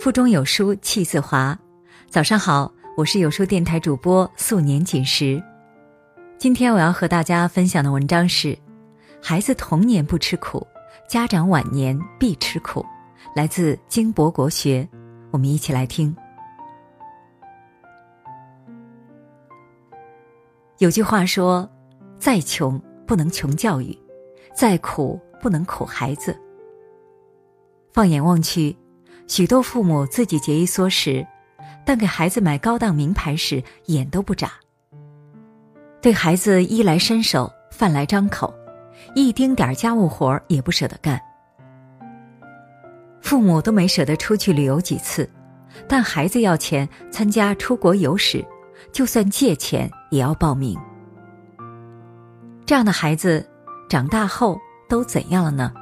腹中有书气自华。早上好，我是有书电台主播素年锦时。今天我要和大家分享的文章是：孩子童年不吃苦，家长晚年必吃苦。来自金博国学，我们一起来听。有句话说：“再穷不能穷教育，再苦不能苦孩子。”放眼望去，许多父母自己节衣缩食，但给孩子买高档名牌时眼都不眨。对孩子衣来伸手，饭来张口，一丁点家务活也不舍得干。父母都没舍得出去旅游几次，但孩子要钱参加出国游时，就算借钱也要报名。这样的孩子，长大后都怎样了呢？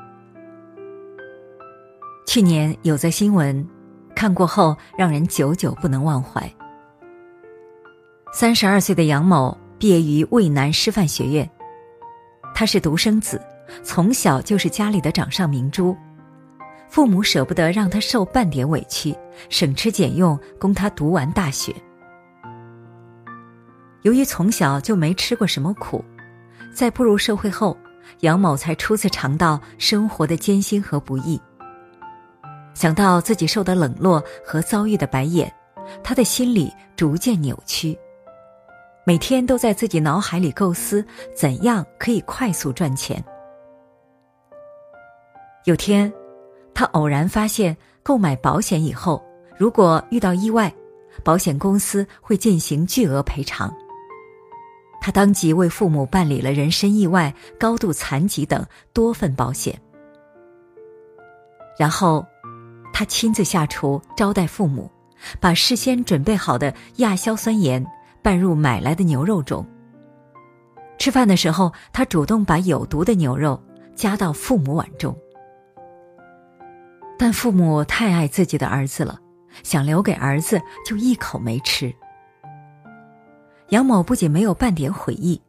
去年有则新闻，看过后让人久久不能忘怀。三十二岁的杨某毕业于渭南师范学院，他是独生子，从小就是家里的掌上明珠，父母舍不得让他受半点委屈，省吃俭用供他读完大学。由于从小就没吃过什么苦，在步入社会后，杨某才初次尝到生活的艰辛和不易。想到自己受的冷落和遭遇的白眼，他的心里逐渐扭曲。每天都在自己脑海里构思怎样可以快速赚钱。有天，他偶然发现购买保险以后，如果遇到意外，保险公司会进行巨额赔偿。他当即为父母办理了人身意外、高度残疾等多份保险，然后。他亲自下厨招待父母，把事先准备好的亚硝酸盐拌入买来的牛肉中。吃饭的时候，他主动把有毒的牛肉加到父母碗中。但父母太爱自己的儿子了，想留给儿子就一口没吃。杨某不仅没有半点悔意，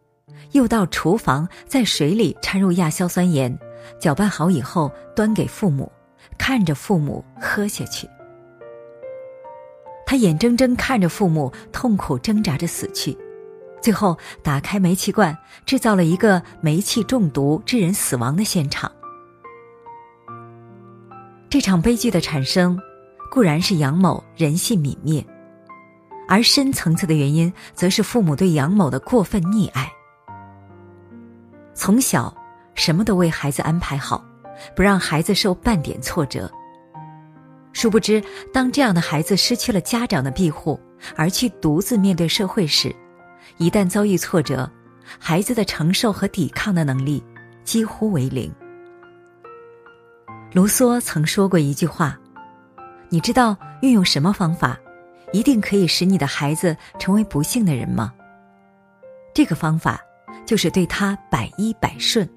又到厨房在水里掺入亚硝酸盐，搅拌好以后端给父母。看着父母喝下去，他眼睁睁看着父母痛苦挣扎着死去，最后打开煤气罐，制造了一个煤气中毒致人死亡的现场。这场悲剧的产生，固然是杨某人性泯灭，而深层次的原因，则是父母对杨某的过分溺爱。从小，什么都为孩子安排好。不让孩子受半点挫折。殊不知，当这样的孩子失去了家长的庇护，而去独自面对社会时，一旦遭遇挫折，孩子的承受和抵抗的能力几乎为零。卢梭曾说过一句话：“你知道运用什么方法，一定可以使你的孩子成为不幸的人吗？这个方法，就是对他百依百顺。”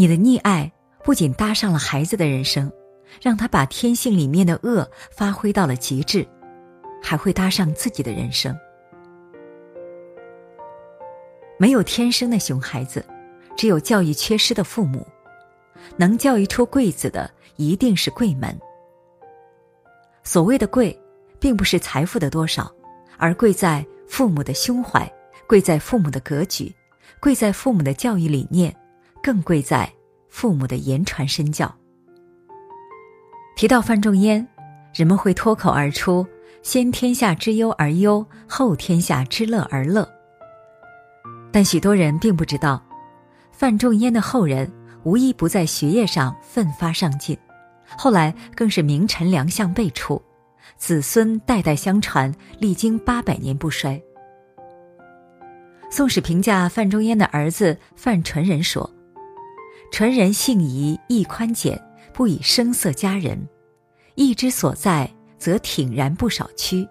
你的溺爱不仅搭上了孩子的人生，让他把天性里面的恶发挥到了极致，还会搭上自己的人生。没有天生的熊孩子，只有教育缺失的父母。能教育出贵子的，一定是贵门。所谓的贵，并不是财富的多少，而贵在父母的胸怀，贵在父母的格局，贵在父母的教育理念。更贵在父母的言传身教。提到范仲淹，人们会脱口而出“先天下之忧而忧，后天下之乐而乐”。但许多人并不知道，范仲淹的后人无一不在学业上奋发上进，后来更是名臣良相辈出，子孙代代相传，历经八百年不衰。《宋史》评价范仲淹的儿子范纯仁说。纯人性宜易宽简，不以声色加人，意之所在，则挺然不少屈。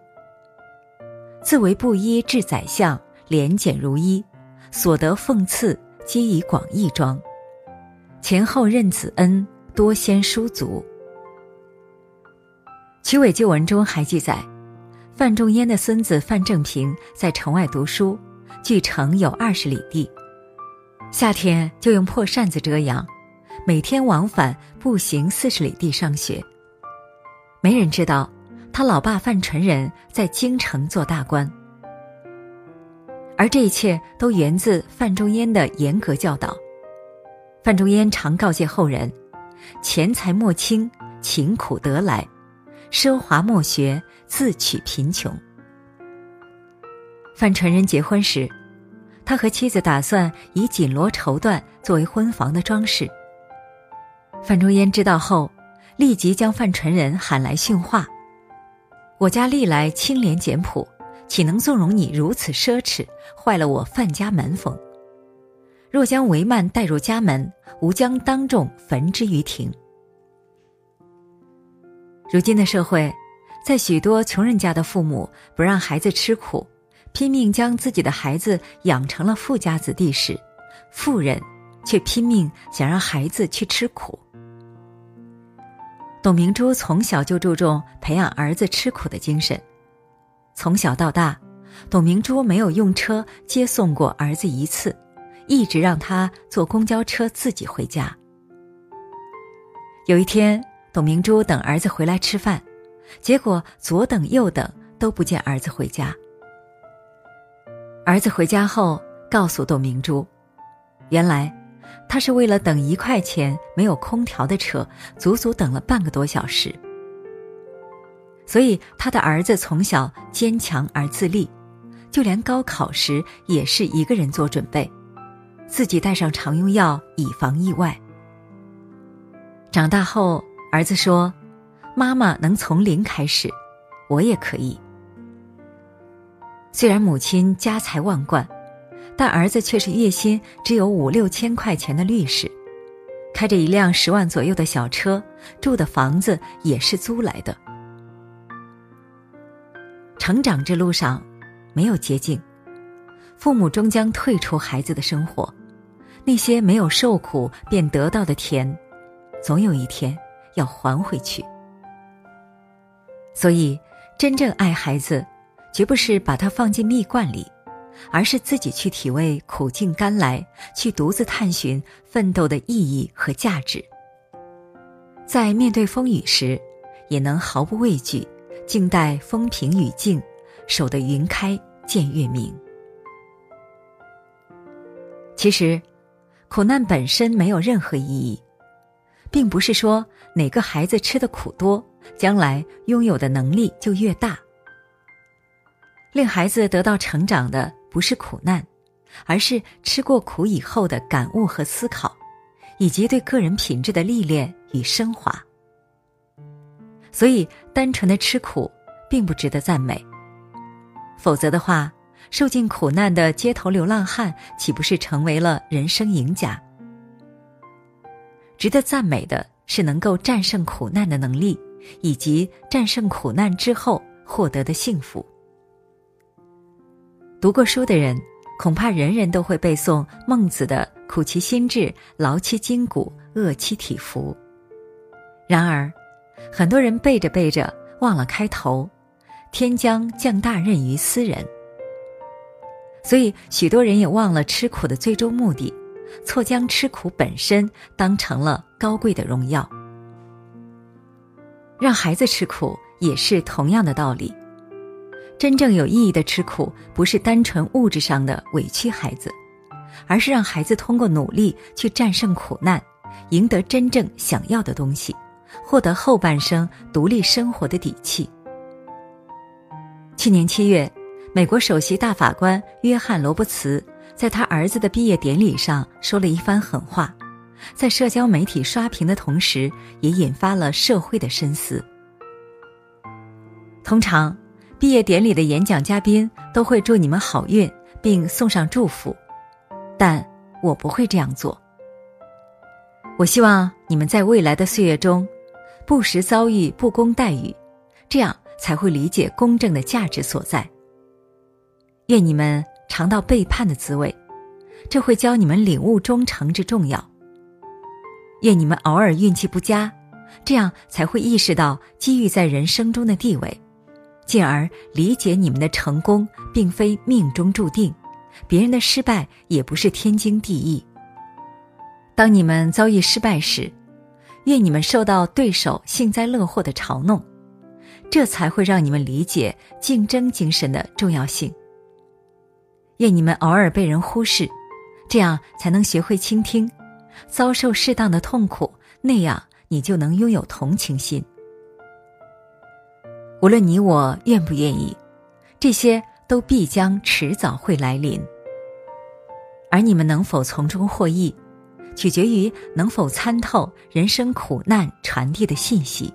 自为布衣至宰相，廉简如一，所得奉赐皆以广义装。前后任子恩，多先书足。曲尾旧文中还记载，范仲淹的孙子范正平在城外读书，距城有二十里地。夏天就用破扇子遮阳，每天往返步行四十里地上学。没人知道，他老爸范纯仁在京城做大官。而这一切都源自范仲淹的严格教导。范仲淹常告诫后人：“钱财莫轻，勤苦得来；奢华莫学，自取贫穷。”范纯仁结婚时，他和妻子打算以锦罗绸缎作为婚房的装饰。范仲淹知道后，立即将范纯仁喊来训话：“我家历来清廉简朴。”岂能纵容你如此奢侈，坏了我范家门风？若将帷幔带入家门，吾将当众焚之于庭。如今的社会，在许多穷人家的父母不让孩子吃苦，拼命将自己的孩子养成了富家子弟时，富人却拼命想让孩子去吃苦。董明珠从小就注重培养儿子吃苦的精神。从小到大，董明珠没有用车接送过儿子一次，一直让他坐公交车自己回家。有一天，董明珠等儿子回来吃饭，结果左等右等都不见儿子回家。儿子回家后告诉董明珠，原来他是为了等一块钱没有空调的车，足足等了半个多小时。所以，他的儿子从小坚强而自立，就连高考时也是一个人做准备，自己带上常用药以防意外。长大后，儿子说：“妈妈能从零开始，我也可以。”虽然母亲家财万贯，但儿子却是月薪只有五六千块钱的律师，开着一辆十万左右的小车，住的房子也是租来的。成长之路上，没有捷径，父母终将退出孩子的生活，那些没有受苦便得到的甜，总有一天要还回去。所以，真正爱孩子，绝不是把它放进蜜罐里，而是自己去体味苦尽甘来，去独自探寻奋斗的意义和价值。在面对风雨时，也能毫不畏惧。静待风平雨静，守得云开见月明。其实，苦难本身没有任何意义，并不是说哪个孩子吃的苦多，将来拥有的能力就越大。令孩子得到成长的不是苦难，而是吃过苦以后的感悟和思考，以及对个人品质的历练与升华。所以，单纯的吃苦，并不值得赞美。否则的话，受尽苦难的街头流浪汉，岂不是成为了人生赢家？值得赞美的是能够战胜苦难的能力，以及战胜苦难之后获得的幸福。读过书的人，恐怕人人都会背诵孟子的“苦其心志，劳其筋骨，饿其体肤”。然而，很多人背着背着忘了开头，天将降大任于斯人。所以许多人也忘了吃苦的最终目的，错将吃苦本身当成了高贵的荣耀。让孩子吃苦也是同样的道理。真正有意义的吃苦，不是单纯物质上的委屈孩子，而是让孩子通过努力去战胜苦难，赢得真正想要的东西。获得后半生独立生活的底气。去年七月，美国首席大法官约翰·罗伯茨在他儿子的毕业典礼上说了一番狠话，在社交媒体刷屏的同时，也引发了社会的深思。通常，毕业典礼的演讲嘉宾都会祝你们好运，并送上祝福，但我不会这样做。我希望你们在未来的岁月中。不时遭遇不公待遇，这样才会理解公正的价值所在。愿你们尝到背叛的滋味，这会教你们领悟忠诚之重要。愿你们偶尔运气不佳，这样才会意识到机遇在人生中的地位，进而理解你们的成功并非命中注定，别人的失败也不是天经地义。当你们遭遇失败时，愿你们受到对手幸灾乐祸的嘲弄，这才会让你们理解竞争精神的重要性。愿你们偶尔被人忽视，这样才能学会倾听，遭受适当的痛苦，那样你就能拥有同情心。无论你我愿不愿意，这些都必将迟早会来临。而你们能否从中获益，取决于能否参透人生苦难传递的信息。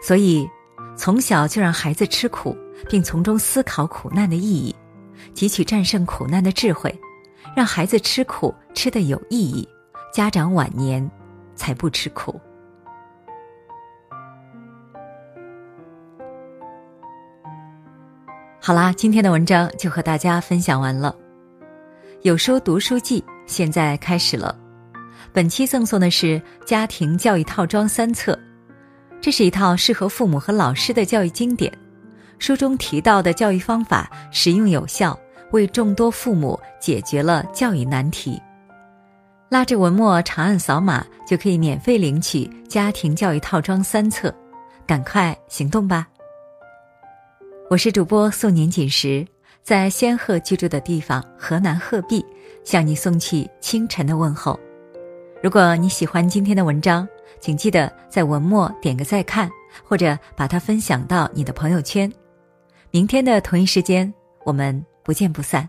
所以，从小就让孩子吃苦，并从中思考苦难的意义，汲取战胜苦难的智慧，让孩子吃苦吃得有意义，家长晚年才不吃苦。好啦，今天的文章就和大家分享完了。有书读书季现在开始了，本期赠送的是家庭教育套装三册，这是一套适合父母和老师的教育经典。书中提到的教育方法实用有效，为众多父母解决了教育难题。拉着文末长按扫码就可以免费领取家庭教育套装三册，赶快行动吧！我是主播素年锦时，在仙鹤居住的地方河南鹤壁，向你送去清晨的问候。如果你喜欢今天的文章，请记得在文末点个再看，或者把它分享到你的朋友圈。明天的同一时间，我们不见不散。